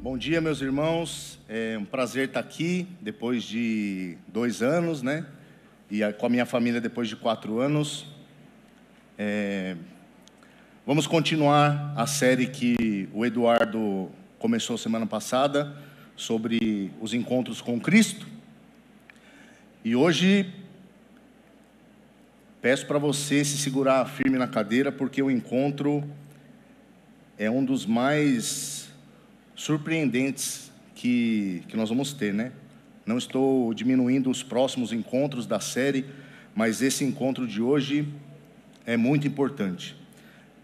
Bom dia, meus irmãos. É um prazer estar aqui depois de dois anos, né? E com a minha família depois de quatro anos. É... Vamos continuar a série que o Eduardo começou semana passada sobre os encontros com Cristo. E hoje peço para você se segurar firme na cadeira, porque o encontro é um dos mais surpreendentes que, que nós vamos ter, né? Não estou diminuindo os próximos encontros da série, mas esse encontro de hoje é muito importante.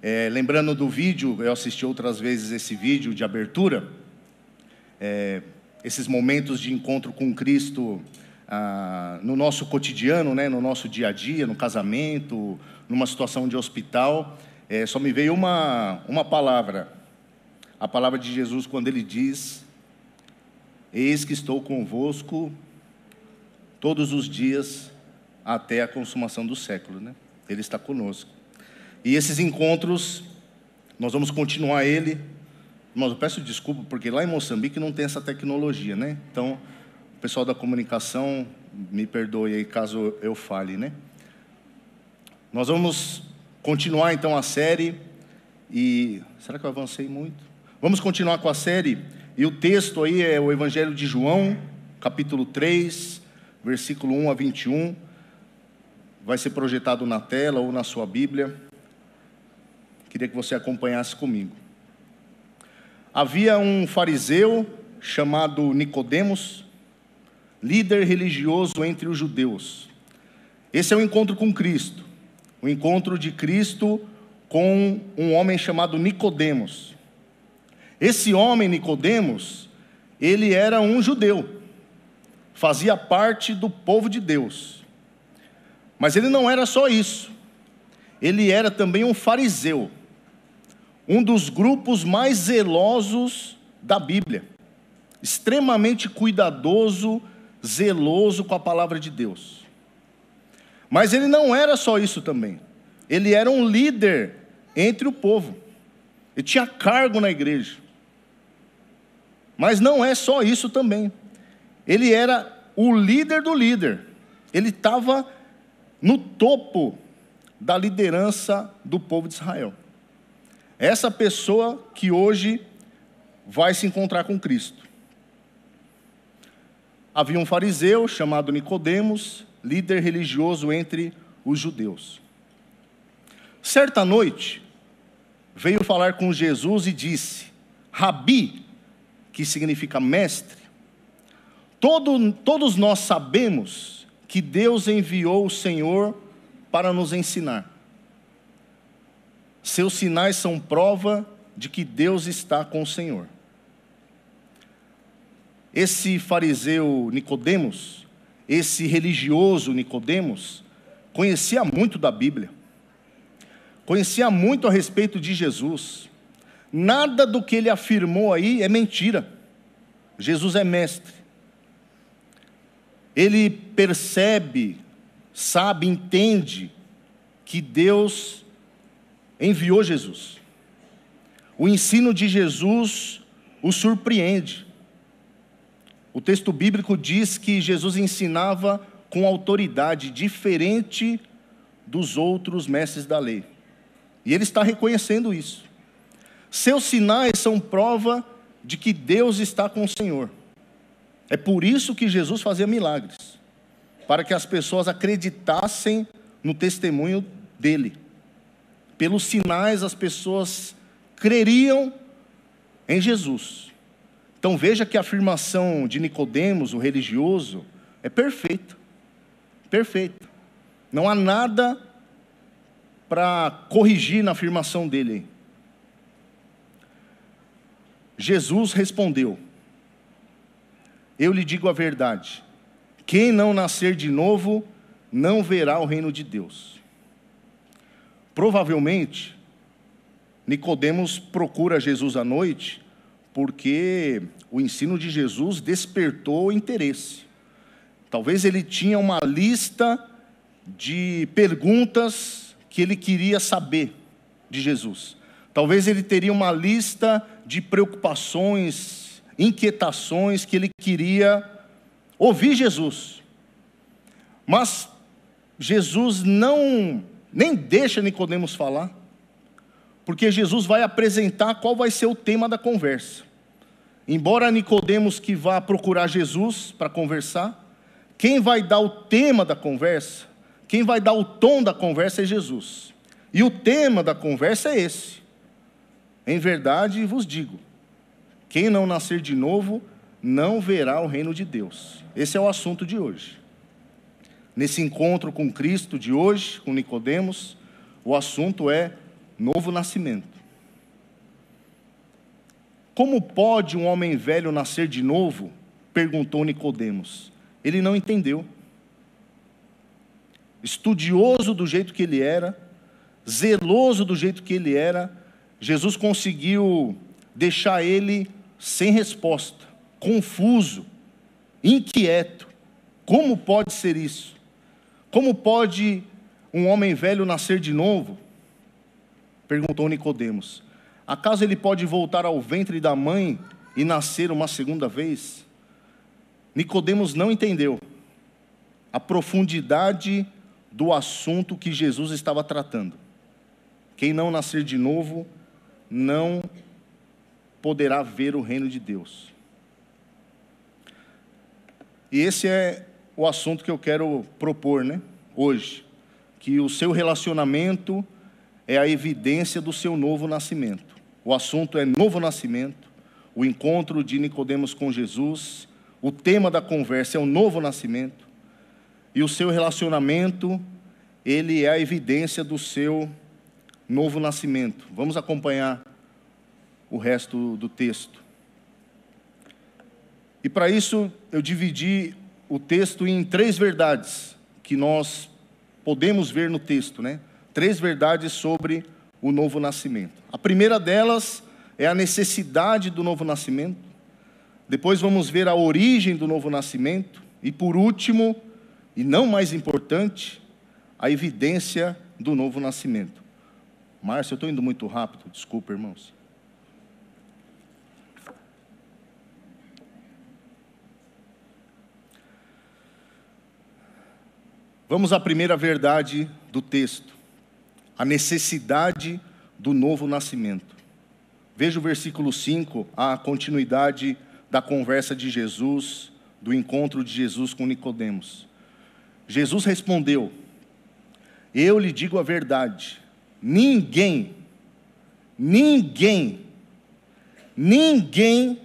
É, lembrando do vídeo, eu assisti outras vezes esse vídeo de abertura, é, esses momentos de encontro com Cristo ah, no nosso cotidiano, né, no nosso dia a dia, no casamento, numa situação de hospital, é, só me veio uma, uma palavra, a palavra de Jesus quando ele diz: Eis que estou convosco todos os dias até a consumação do século, né? Ele está conosco. E esses encontros, nós vamos continuar ele. Mas eu peço desculpa porque lá em Moçambique não tem essa tecnologia, né? Então, o pessoal da comunicação, me perdoe aí caso eu fale, né? Nós vamos continuar então a série e será que eu avancei muito? Vamos continuar com a série, e o texto aí é o Evangelho de João, capítulo 3, versículo 1 a 21. Vai ser projetado na tela ou na sua Bíblia. Queria que você acompanhasse comigo. Havia um fariseu chamado Nicodemos, líder religioso entre os judeus. Esse é o encontro com Cristo, o encontro de Cristo com um homem chamado Nicodemos. Esse homem, Nicodemos, ele era um judeu, fazia parte do povo de Deus. Mas ele não era só isso. Ele era também um fariseu, um dos grupos mais zelosos da Bíblia, extremamente cuidadoso, zeloso com a palavra de Deus. Mas ele não era só isso também. Ele era um líder entre o povo. Ele tinha cargo na igreja. Mas não é só isso também. Ele era o líder do líder. Ele estava no topo da liderança do povo de Israel. Essa pessoa que hoje vai se encontrar com Cristo. Havia um fariseu chamado Nicodemos, líder religioso entre os judeus. Certa noite, veio falar com Jesus e disse: Rabi, que significa mestre, todo, todos nós sabemos que Deus enviou o Senhor para nos ensinar. Seus sinais são prova de que Deus está com o Senhor. Esse fariseu Nicodemos, esse religioso Nicodemos, conhecia muito da Bíblia. Conhecia muito a respeito de Jesus. Nada do que ele afirmou aí é mentira. Jesus é mestre. Ele percebe, sabe, entende que Deus enviou Jesus. O ensino de Jesus o surpreende. O texto bíblico diz que Jesus ensinava com autoridade diferente dos outros mestres da lei. E ele está reconhecendo isso. Seus sinais são prova de que Deus está com o Senhor. É por isso que Jesus fazia milagres para que as pessoas acreditassem no testemunho dele. Pelos sinais, as pessoas creriam em Jesus. Então veja que a afirmação de Nicodemos, o religioso, é perfeita. Perfeita. Não há nada para corrigir na afirmação dele. Jesus respondeu: Eu lhe digo a verdade. Quem não nascer de novo não verá o reino de Deus. Provavelmente, Nicodemos procura Jesus à noite porque o ensino de Jesus despertou interesse. Talvez ele tinha uma lista de perguntas que ele queria saber de Jesus. Talvez ele teria uma lista de preocupações inquietações que ele queria ouvir Jesus. Mas Jesus não nem deixa Nicodemos falar, porque Jesus vai apresentar qual vai ser o tema da conversa. Embora Nicodemos que vá procurar Jesus para conversar, quem vai dar o tema da conversa, quem vai dar o tom da conversa é Jesus. E o tema da conversa é esse. Em verdade vos digo: quem não nascer de novo não verá o reino de Deus. Esse é o assunto de hoje. Nesse encontro com Cristo de hoje, com Nicodemos, o assunto é novo nascimento. Como pode um homem velho nascer de novo? perguntou Nicodemos. Ele não entendeu. Estudioso do jeito que ele era, zeloso do jeito que ele era, Jesus conseguiu deixar ele sem resposta, confuso, inquieto. Como pode ser isso? Como pode um homem velho nascer de novo? Perguntou Nicodemos. Acaso ele pode voltar ao ventre da mãe e nascer uma segunda vez? Nicodemos não entendeu a profundidade do assunto que Jesus estava tratando. Quem não nascer de novo não poderá ver o reino de Deus. E esse é o assunto que eu quero propor, né, hoje, que o seu relacionamento é a evidência do seu novo nascimento. O assunto é novo nascimento, o encontro de Nicodemos com Jesus, o tema da conversa é o novo nascimento, e o seu relacionamento, ele é a evidência do seu novo nascimento. Vamos acompanhar o resto do texto. E para isso eu dividi o texto em três verdades que nós podemos ver no texto, né? Três verdades sobre o novo nascimento. A primeira delas é a necessidade do novo nascimento. Depois vamos ver a origem do novo nascimento e por último, e não mais importante, a evidência do novo nascimento. Márcio, eu estou indo muito rápido, desculpa, irmãos. Vamos à primeira verdade do texto, a necessidade do novo nascimento. Veja o versículo 5, a continuidade da conversa de Jesus, do encontro de Jesus com Nicodemos. Jesus respondeu: Eu lhe digo a verdade, Ninguém, ninguém, ninguém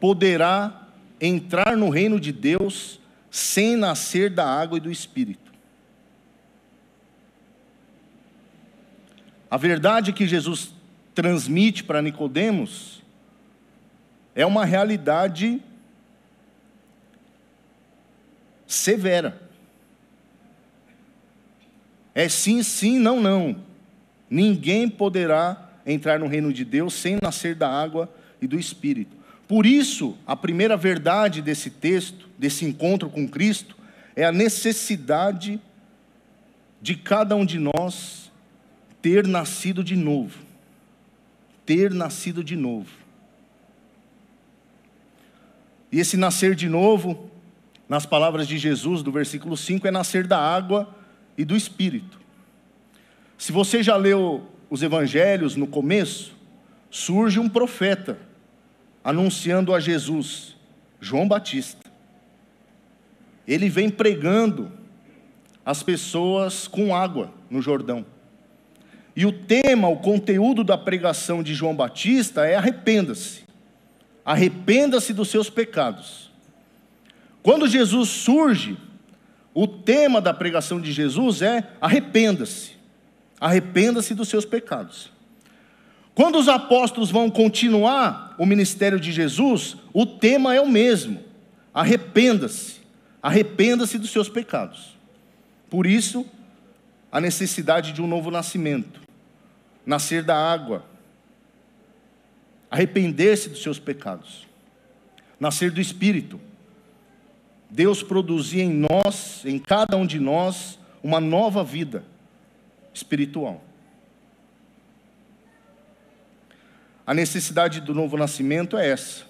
poderá entrar no reino de Deus sem nascer da água e do Espírito. A verdade que Jesus transmite para Nicodemos é uma realidade severa. É sim, sim, não, não. Ninguém poderá entrar no reino de Deus sem nascer da água e do Espírito. Por isso, a primeira verdade desse texto, desse encontro com Cristo, é a necessidade de cada um de nós ter nascido de novo. Ter nascido de novo. E esse nascer de novo, nas palavras de Jesus, do versículo 5, é nascer da água e do Espírito. Se você já leu os evangelhos no começo, surge um profeta anunciando a Jesus, João Batista. Ele vem pregando as pessoas com água no Jordão. E o tema, o conteúdo da pregação de João Batista é arrependa-se. Arrependa-se dos seus pecados. Quando Jesus surge, o tema da pregação de Jesus é arrependa-se arrependa-se dos seus pecados. Quando os apóstolos vão continuar o ministério de Jesus, o tema é o mesmo: arrependa-se, arrependa-se dos seus pecados. Por isso, a necessidade de um novo nascimento, nascer da água, arrepender-se dos seus pecados, nascer do Espírito. Deus produzia em nós, em cada um de nós, uma nova vida espiritual. A necessidade do novo nascimento é essa.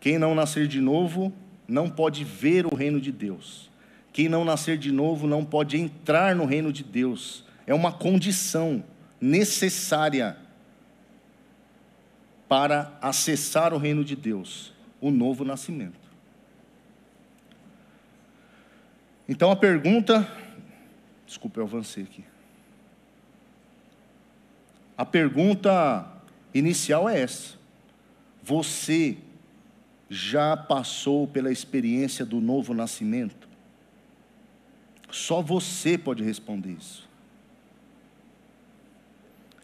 Quem não nascer de novo não pode ver o reino de Deus. Quem não nascer de novo não pode entrar no reino de Deus. É uma condição necessária para acessar o reino de Deus, o novo nascimento. Então a pergunta, desculpa, eu avancei aqui. A pergunta inicial é essa: Você já passou pela experiência do novo nascimento? Só você pode responder isso.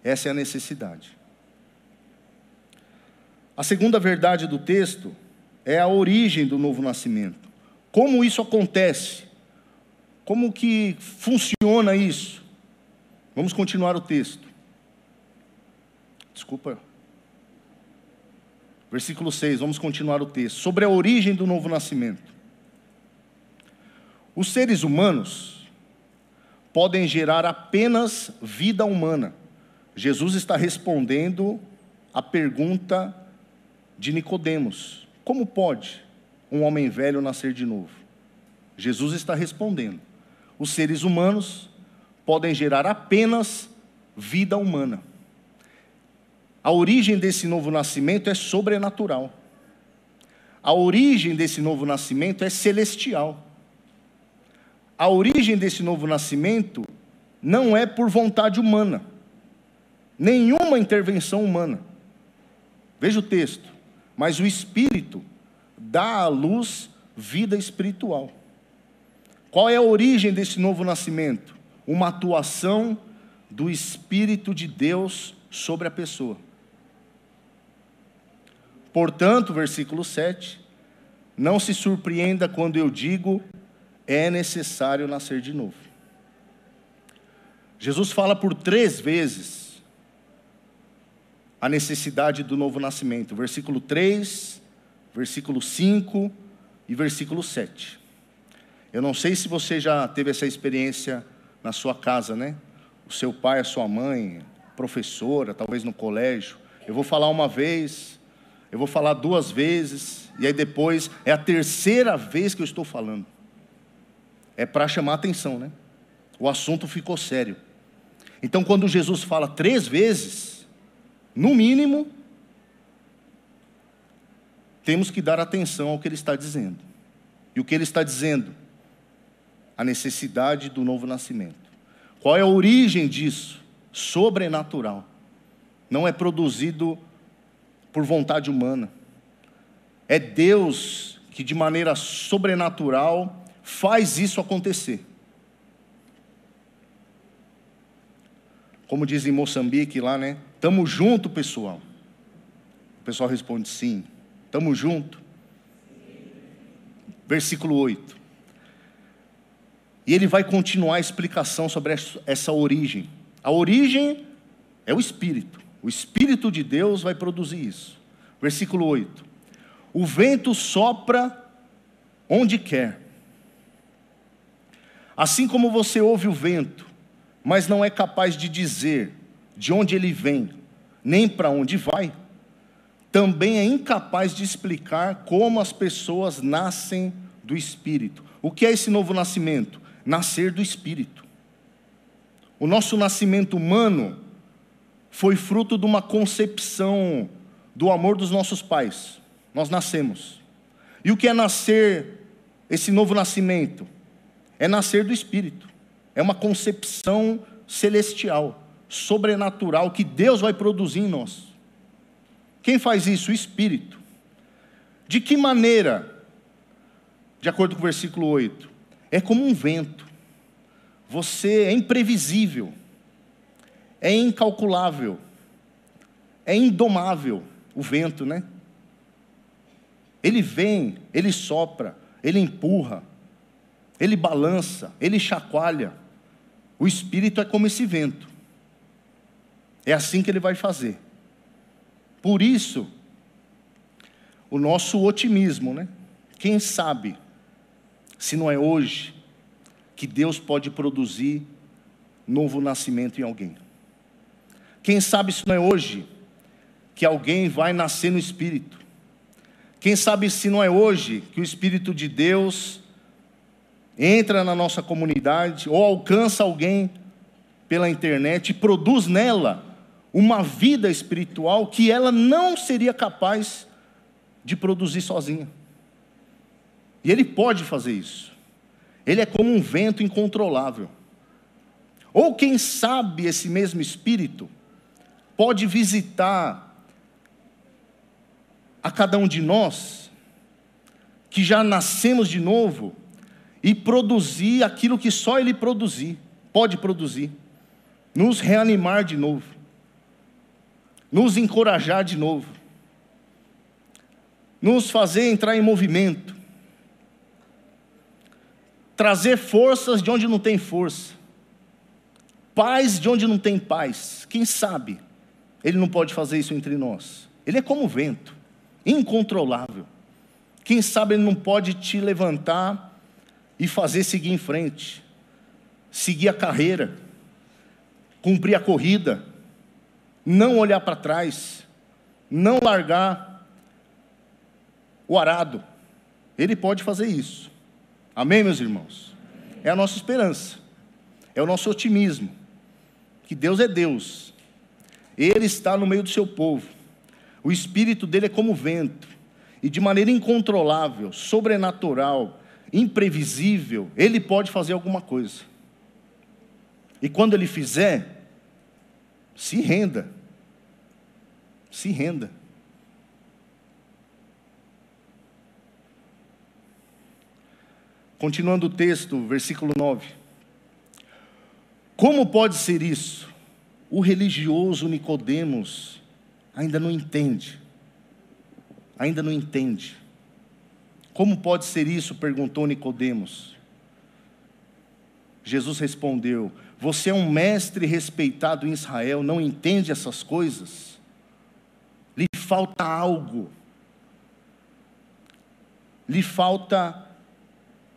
Essa é a necessidade. A segunda verdade do texto é a origem do novo nascimento. Como isso acontece? Como que funciona isso? Vamos continuar o texto. Desculpa. Versículo 6, vamos continuar o texto. Sobre a origem do novo nascimento. Os seres humanos podem gerar apenas vida humana Jesus está respondendo a pergunta de Nicodemos: Como pode um homem velho nascer de novo? Jesus está respondendo: Os seres humanos podem gerar apenas vida humana. A origem desse novo nascimento é sobrenatural. A origem desse novo nascimento é celestial. A origem desse novo nascimento não é por vontade humana nenhuma intervenção humana. Veja o texto. Mas o Espírito dá à luz vida espiritual. Qual é a origem desse novo nascimento? Uma atuação do Espírito de Deus sobre a pessoa. Portanto, versículo 7, não se surpreenda quando eu digo é necessário nascer de novo. Jesus fala por três vezes a necessidade do novo nascimento. Versículo 3, versículo 5 e versículo 7. Eu não sei se você já teve essa experiência na sua casa, né? O seu pai, a sua mãe, professora, talvez no colégio. Eu vou falar uma vez, eu vou falar duas vezes, e aí depois é a terceira vez que eu estou falando. É para chamar atenção, né? O assunto ficou sério. Então, quando Jesus fala três vezes, no mínimo, temos que dar atenção ao que ele está dizendo. E o que ele está dizendo? A necessidade do novo nascimento. Qual é a origem disso? Sobrenatural. Não é produzido por vontade humana. É Deus que, de maneira sobrenatural, faz isso acontecer. Como diz em Moçambique lá, né? Tamo junto, pessoal. O pessoal responde sim. Tamo junto. Versículo 8. E ele vai continuar a explicação sobre essa origem. A origem é o Espírito. O Espírito de Deus vai produzir isso. Versículo 8. O vento sopra onde quer. Assim como você ouve o vento, mas não é capaz de dizer de onde ele vem, nem para onde vai, também é incapaz de explicar como as pessoas nascem do Espírito. O que é esse novo nascimento? Nascer do Espírito. O nosso nascimento humano foi fruto de uma concepção do amor dos nossos pais. Nós nascemos. E o que é nascer, esse novo nascimento? É nascer do Espírito. É uma concepção celestial sobrenatural que Deus vai produzir em nós. Quem faz isso? O Espírito. De que maneira? De acordo com o versículo 8: é como um vento, você é imprevisível, é incalculável, é indomável o vento, né? Ele vem, ele sopra, ele empurra, ele balança, ele chacoalha. O espírito é como esse vento. É assim que ele vai fazer. Por isso, o nosso otimismo, né? Quem sabe, se não é hoje, que Deus pode produzir novo nascimento em alguém? Quem sabe se não é hoje, que alguém vai nascer no Espírito? Quem sabe se não é hoje que o Espírito de Deus entra na nossa comunidade ou alcança alguém pela internet e produz nela uma vida espiritual que ela não seria capaz de produzir sozinha. E ele pode fazer isso. Ele é como um vento incontrolável. Ou quem sabe esse mesmo espírito pode visitar a cada um de nós que já nascemos de novo e produzir aquilo que só ele produzir, pode produzir. Nos reanimar de novo. Nos encorajar de novo. Nos fazer entrar em movimento. Trazer forças de onde não tem força. Paz de onde não tem paz. Quem sabe ele não pode fazer isso entre nós? Ele é como o vento, incontrolável. Quem sabe ele não pode te levantar e fazer seguir em frente, seguir a carreira, cumprir a corrida, não olhar para trás, não largar o arado. Ele pode fazer isso. Amém, meus irmãos? É a nossa esperança, é o nosso otimismo, que Deus é Deus, Ele está no meio do seu povo, o espírito dele é como vento, e de maneira incontrolável, sobrenatural, imprevisível, ele pode fazer alguma coisa. E quando ele fizer, se renda. Se renda. Continuando o texto, versículo 9. Como pode ser isso? O religioso Nicodemos ainda não entende. Ainda não entende. Como pode ser isso? perguntou Nicodemos. Jesus respondeu: Você é um mestre respeitado em Israel, não entende essas coisas? Lhe falta algo. Lhe falta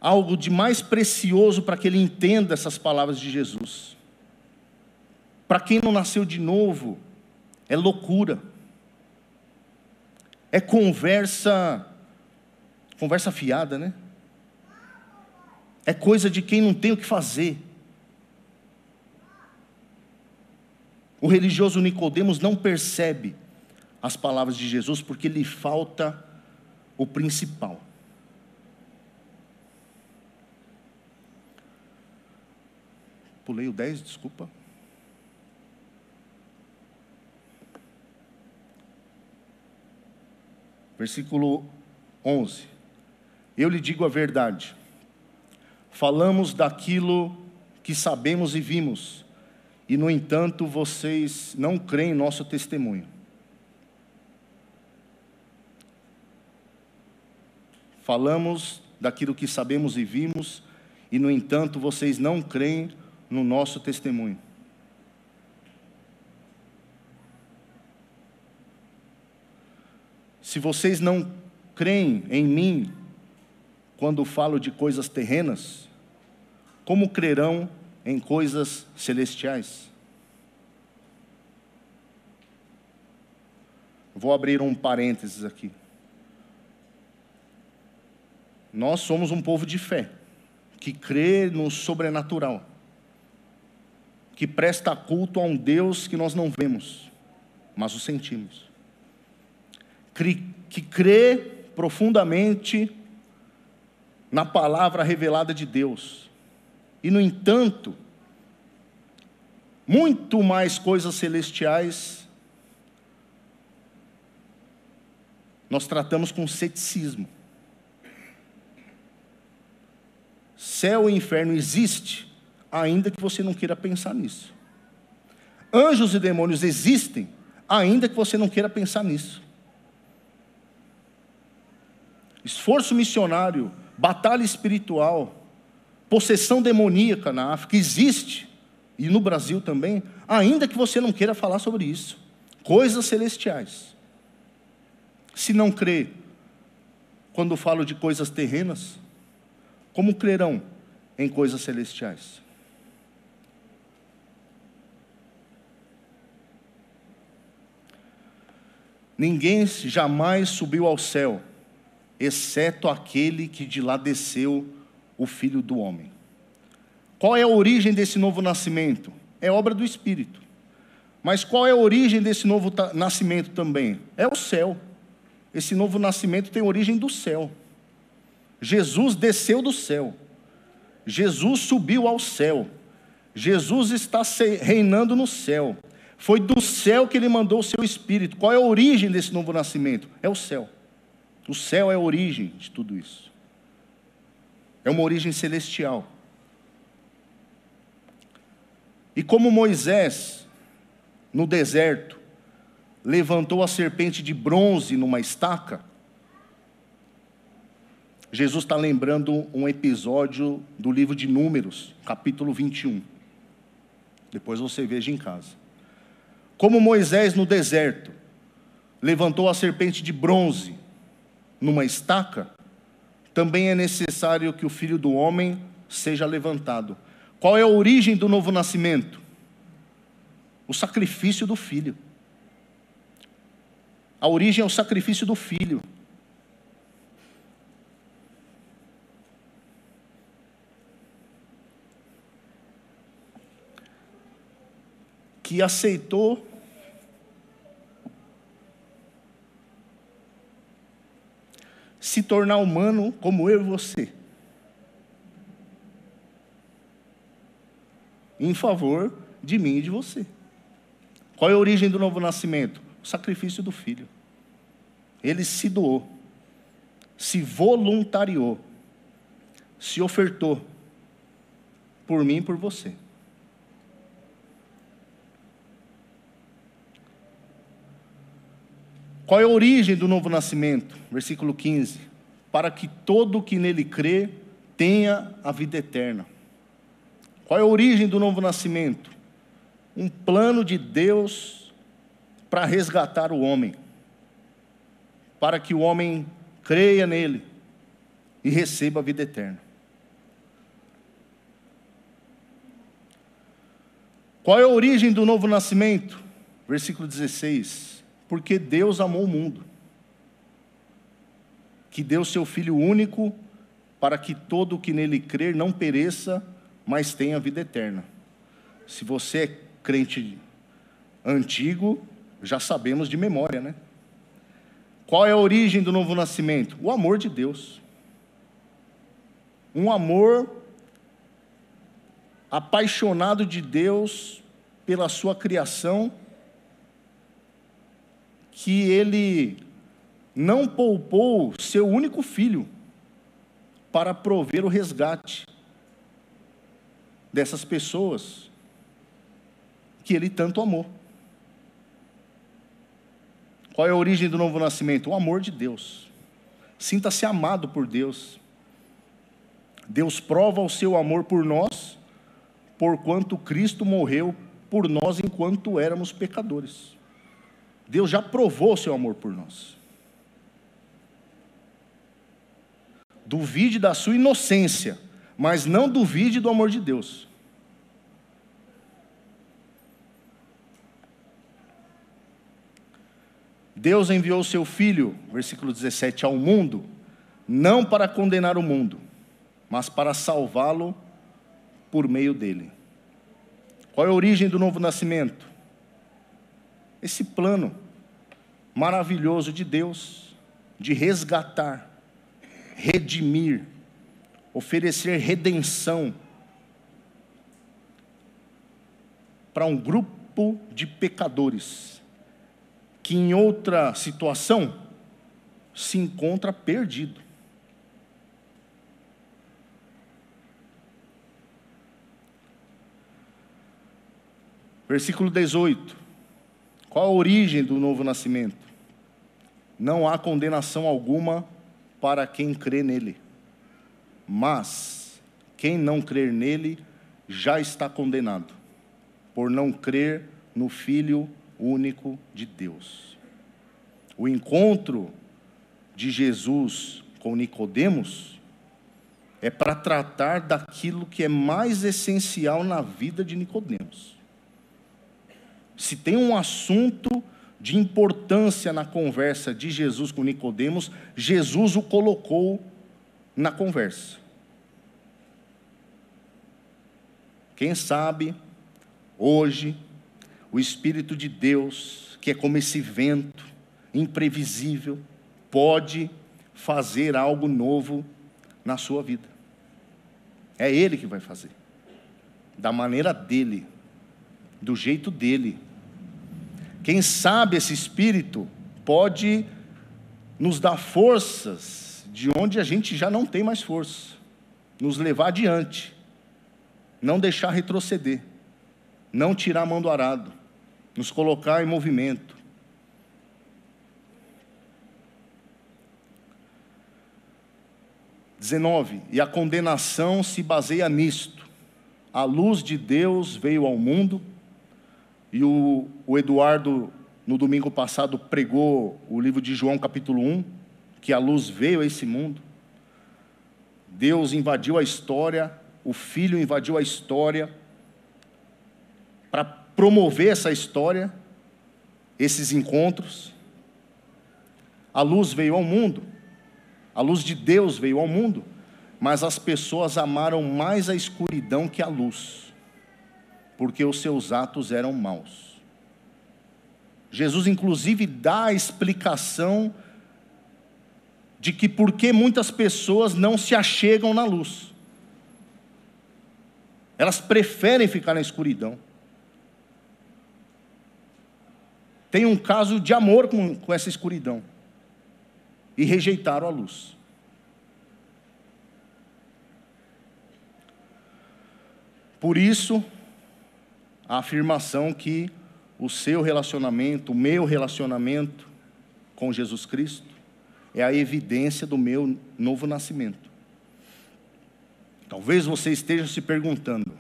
algo de mais precioso para que ele entenda essas palavras de Jesus. Para quem não nasceu de novo, é loucura. É conversa Conversa fiada, né? É coisa de quem não tem o que fazer. O religioso Nicodemos não percebe as palavras de Jesus porque lhe falta o principal. Pulei o 10, desculpa. Versículo 11. Eu lhe digo a verdade. Falamos daquilo que sabemos e vimos, e no entanto vocês não creem em nosso testemunho. Falamos daquilo que sabemos e vimos, e no entanto vocês não creem no nosso testemunho. Se vocês não creem em mim quando falo de coisas terrenas, como crerão em coisas celestiais? Vou abrir um parênteses aqui. Nós somos um povo de fé, que crê no sobrenatural, que presta culto a um Deus que nós não vemos, mas o sentimos, que crê profundamente na palavra revelada de Deus. E, no entanto, muito mais coisas celestiais nós tratamos com ceticismo. Céu e inferno existe, ainda que você não queira pensar nisso. Anjos e demônios existem, ainda que você não queira pensar nisso esforço missionário, batalha espiritual, possessão demoníaca na África existe, e no Brasil também, ainda que você não queira falar sobre isso. Coisas celestiais. Se não crê, quando falo de coisas terrenas, como crerão em coisas celestiais? Ninguém jamais subiu ao céu exceto aquele que de lá desceu, o Filho do Homem. Qual é a origem desse novo nascimento? É obra do Espírito. Mas qual é a origem desse novo nascimento também? É o céu. Esse novo nascimento tem origem do céu. Jesus desceu do céu. Jesus subiu ao céu. Jesus está reinando no céu. Foi do céu que ele mandou o seu espírito. Qual é a origem desse novo nascimento? É o céu. O céu é a origem de tudo isso. É uma origem celestial. E como Moisés, no deserto, levantou a serpente de bronze numa estaca, Jesus está lembrando um episódio do livro de Números, capítulo 21. Depois você veja em casa. Como Moisés no deserto levantou a serpente de bronze numa estaca, também é necessário que o filho do homem seja levantado. Qual é a origem do novo nascimento? O sacrifício do filho. A origem é o sacrifício do filho. que aceitou se tornar humano como eu e você. Em favor de mim e de você. Qual é a origem do novo nascimento? O sacrifício do filho. Ele se doou, se voluntariou, se ofertou por mim e por você. Qual é a origem do novo nascimento? Versículo 15: Para que todo que nele crê tenha a vida eterna. Qual é a origem do novo nascimento? Um plano de Deus para resgatar o homem, para que o homem creia nele e receba a vida eterna. Qual é a origem do novo nascimento? Versículo 16 porque Deus amou o mundo, que deu seu Filho único, para que todo o que nele crer não pereça, mas tenha vida eterna. Se você é crente antigo, já sabemos de memória, né? Qual é a origem do novo nascimento? O amor de Deus. Um amor apaixonado de Deus pela sua criação que ele não poupou seu único filho para prover o resgate dessas pessoas que ele tanto amou. Qual é a origem do novo nascimento? O amor de Deus. Sinta-se amado por Deus. Deus prova o seu amor por nós, porquanto Cristo morreu por nós enquanto éramos pecadores. Deus já provou o seu amor por nós. Duvide da sua inocência, mas não duvide do amor de Deus. Deus enviou o seu Filho, versículo 17, ao mundo, não para condenar o mundo, mas para salvá-lo por meio dele. Qual é a origem do novo nascimento? esse plano maravilhoso de Deus de resgatar, redimir, oferecer redenção para um grupo de pecadores que em outra situação se encontra perdido. Versículo 18. Qual a origem do novo nascimento? Não há condenação alguma para quem crê nele. Mas quem não crer nele já está condenado, por não crer no Filho único de Deus. O encontro de Jesus com Nicodemos é para tratar daquilo que é mais essencial na vida de Nicodemos se tem um assunto de importância na conversa de Jesus com Nicodemos, Jesus o colocou na conversa. Quem sabe hoje o espírito de Deus, que é como esse vento imprevisível, pode fazer algo novo na sua vida. É ele que vai fazer. Da maneira dele, do jeito dele. Quem sabe esse espírito pode nos dar forças de onde a gente já não tem mais força, nos levar adiante, não deixar retroceder, não tirar a mão do arado, nos colocar em movimento. Dezenove, e a condenação se baseia nisto. A luz de Deus veio ao mundo, e o, o Eduardo, no domingo passado, pregou o livro de João, capítulo 1, que a luz veio a esse mundo. Deus invadiu a história, o Filho invadiu a história, para promover essa história, esses encontros. A luz veio ao mundo, a luz de Deus veio ao mundo, mas as pessoas amaram mais a escuridão que a luz porque os seus atos eram maus. Jesus, inclusive, dá a explicação de que por que muitas pessoas não se achegam na luz. Elas preferem ficar na escuridão. Tem um caso de amor com, com essa escuridão. E rejeitaram a luz. Por isso, a afirmação que o seu relacionamento, o meu relacionamento com Jesus Cristo, é a evidência do meu novo nascimento. Talvez você esteja se perguntando: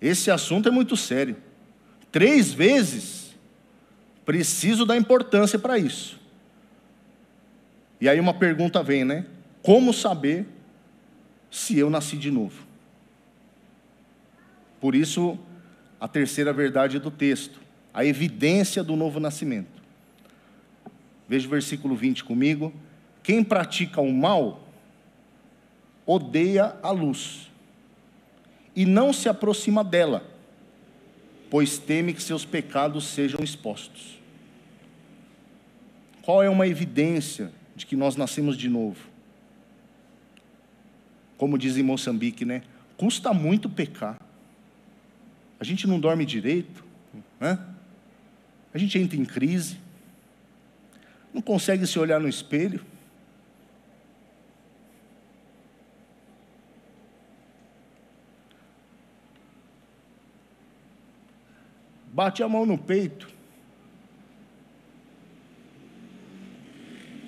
esse assunto é muito sério. Três vezes preciso dar importância para isso. E aí uma pergunta vem, né? Como saber se eu nasci de novo? Por isso, a terceira verdade do texto, a evidência do novo nascimento. Veja o versículo 20 comigo. Quem pratica o mal odeia a luz e não se aproxima dela, pois teme que seus pecados sejam expostos. Qual é uma evidência de que nós nascemos de novo? Como diz em Moçambique, né? Custa muito pecar a gente não dorme direito, né? a gente entra em crise, não consegue se olhar no espelho. Bate a mão no peito,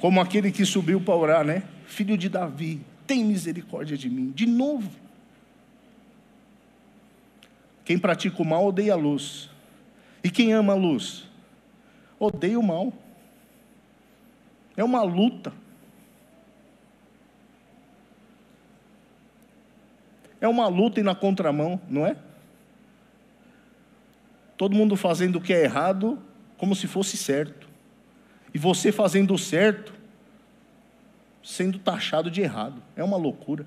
como aquele que subiu para orar, né? Filho de Davi, tem misericórdia de mim. De novo. Quem pratica o mal odeia a luz. E quem ama a luz? Odeia o mal. É uma luta. É uma luta e na contramão, não é? Todo mundo fazendo o que é errado como se fosse certo. E você fazendo o certo sendo taxado de errado. É uma loucura.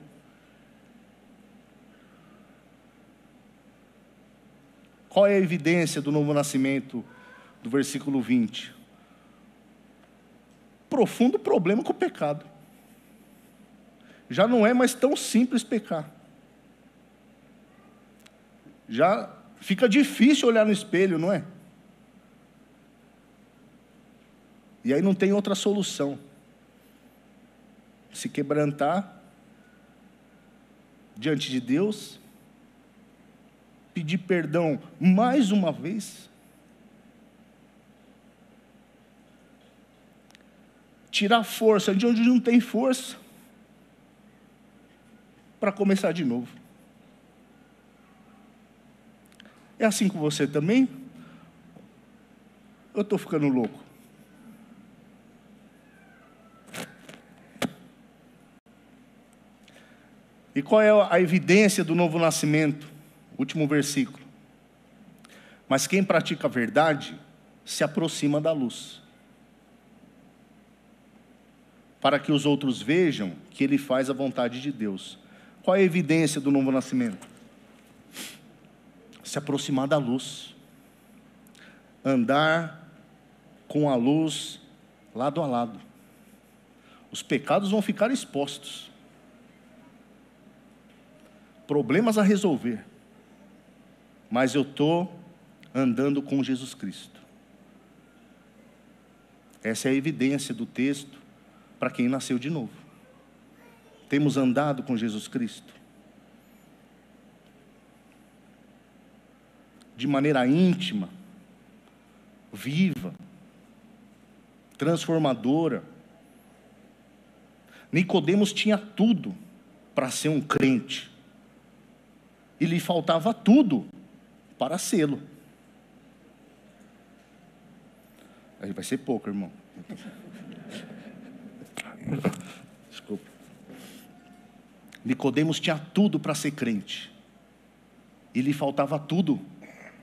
Qual é a evidência do novo nascimento do versículo 20? Profundo problema com o pecado. Já não é mais tão simples pecar. Já fica difícil olhar no espelho, não é? E aí não tem outra solução. Se quebrantar diante de Deus pedir perdão mais uma vez? Tirar força de onde não tem força, para começar de novo. É assim com você também? Eu estou ficando louco. E qual é a evidência do novo nascimento? Último versículo. Mas quem pratica a verdade se aproxima da luz. Para que os outros vejam que ele faz a vontade de Deus. Qual é a evidência do novo nascimento? Se aproximar da luz. Andar com a luz lado a lado. Os pecados vão ficar expostos. Problemas a resolver. Mas eu estou andando com Jesus Cristo. Essa é a evidência do texto para quem nasceu de novo. Temos andado com Jesus Cristo. De maneira íntima, viva, transformadora. Nicodemos tinha tudo para ser um crente. E lhe faltava tudo para sê-lo. Aí vai ser pouco, irmão. Desculpa. Nicodemos tinha tudo para ser crente. E lhe faltava tudo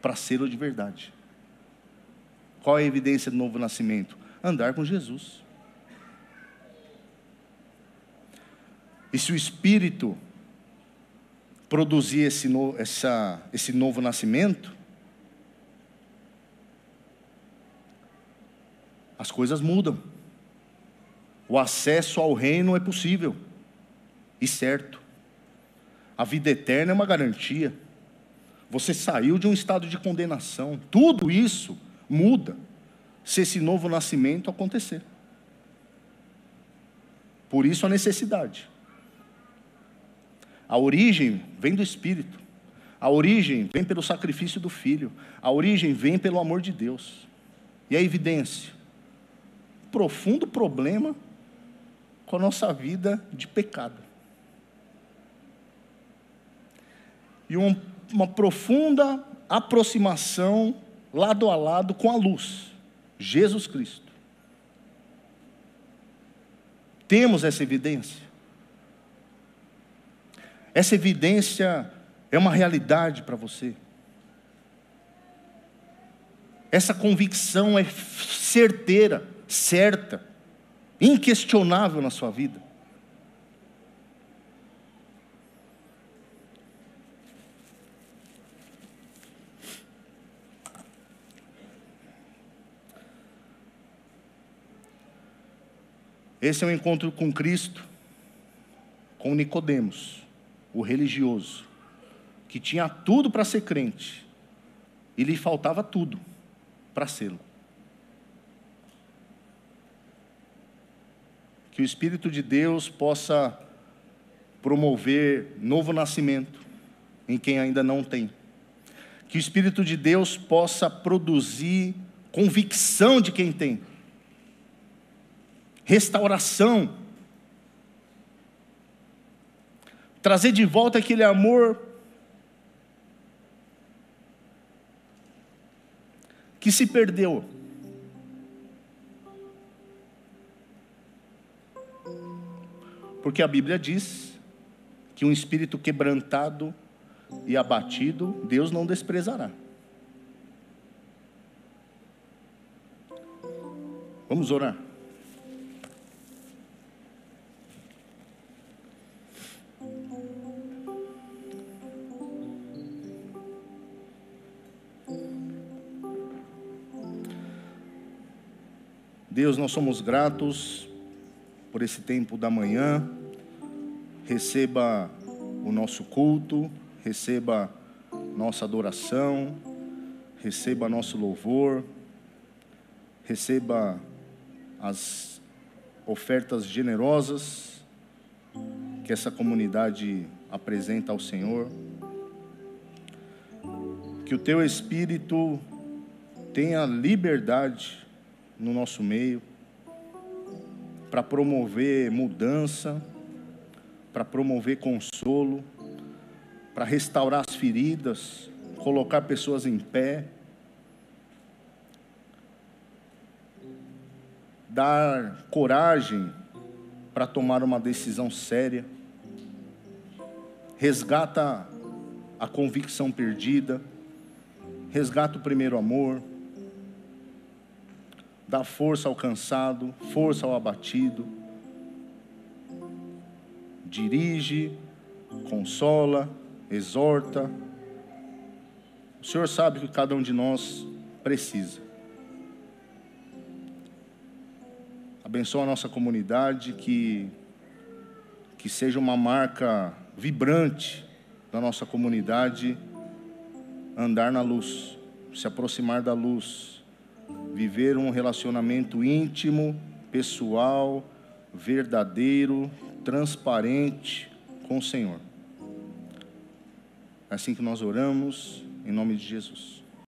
para ser o de verdade. Qual é a evidência do novo nascimento? Andar com Jesus. E se o Espírito produzir esse, no, essa, esse novo nascimento, as coisas mudam. O acesso ao reino é possível e certo. A vida eterna é uma garantia. Você saiu de um estado de condenação. Tudo isso muda se esse novo nascimento acontecer. Por isso a necessidade. A origem vem do Espírito. A origem vem pelo sacrifício do Filho. A origem vem pelo amor de Deus. E a evidência? Profundo problema com a nossa vida de pecado. E um, uma profunda aproximação lado a lado com a luz, Jesus Cristo. Temos essa evidência. Essa evidência é uma realidade para você. Essa convicção é certeira, certa, inquestionável na sua vida. Esse é o um encontro com Cristo, com Nicodemos o religioso, que tinha tudo para ser crente, e lhe faltava tudo para sê-lo. Que o Espírito de Deus possa promover novo nascimento em quem ainda não tem. Que o Espírito de Deus possa produzir convicção de quem tem, restauração trazer de volta aquele amor que se perdeu. Porque a Bíblia diz que um espírito quebrantado e abatido, Deus não desprezará. Vamos orar. Deus, nós somos gratos por esse tempo da manhã. Receba o nosso culto, receba nossa adoração, receba nosso louvor, receba as ofertas generosas que essa comunidade apresenta ao Senhor. Que o teu espírito tenha liberdade no nosso meio, para promover mudança, para promover consolo, para restaurar as feridas, colocar pessoas em pé, dar coragem para tomar uma decisão séria, resgata a convicção perdida, resgata o primeiro amor dá força ao cansado, força ao abatido, dirige, consola, exorta. O Senhor sabe que cada um de nós precisa. Abençoa a nossa comunidade, que, que seja uma marca vibrante da nossa comunidade andar na luz, se aproximar da luz, viver um relacionamento íntimo, pessoal, verdadeiro, transparente com o Senhor. É assim que nós oramos, em nome de Jesus.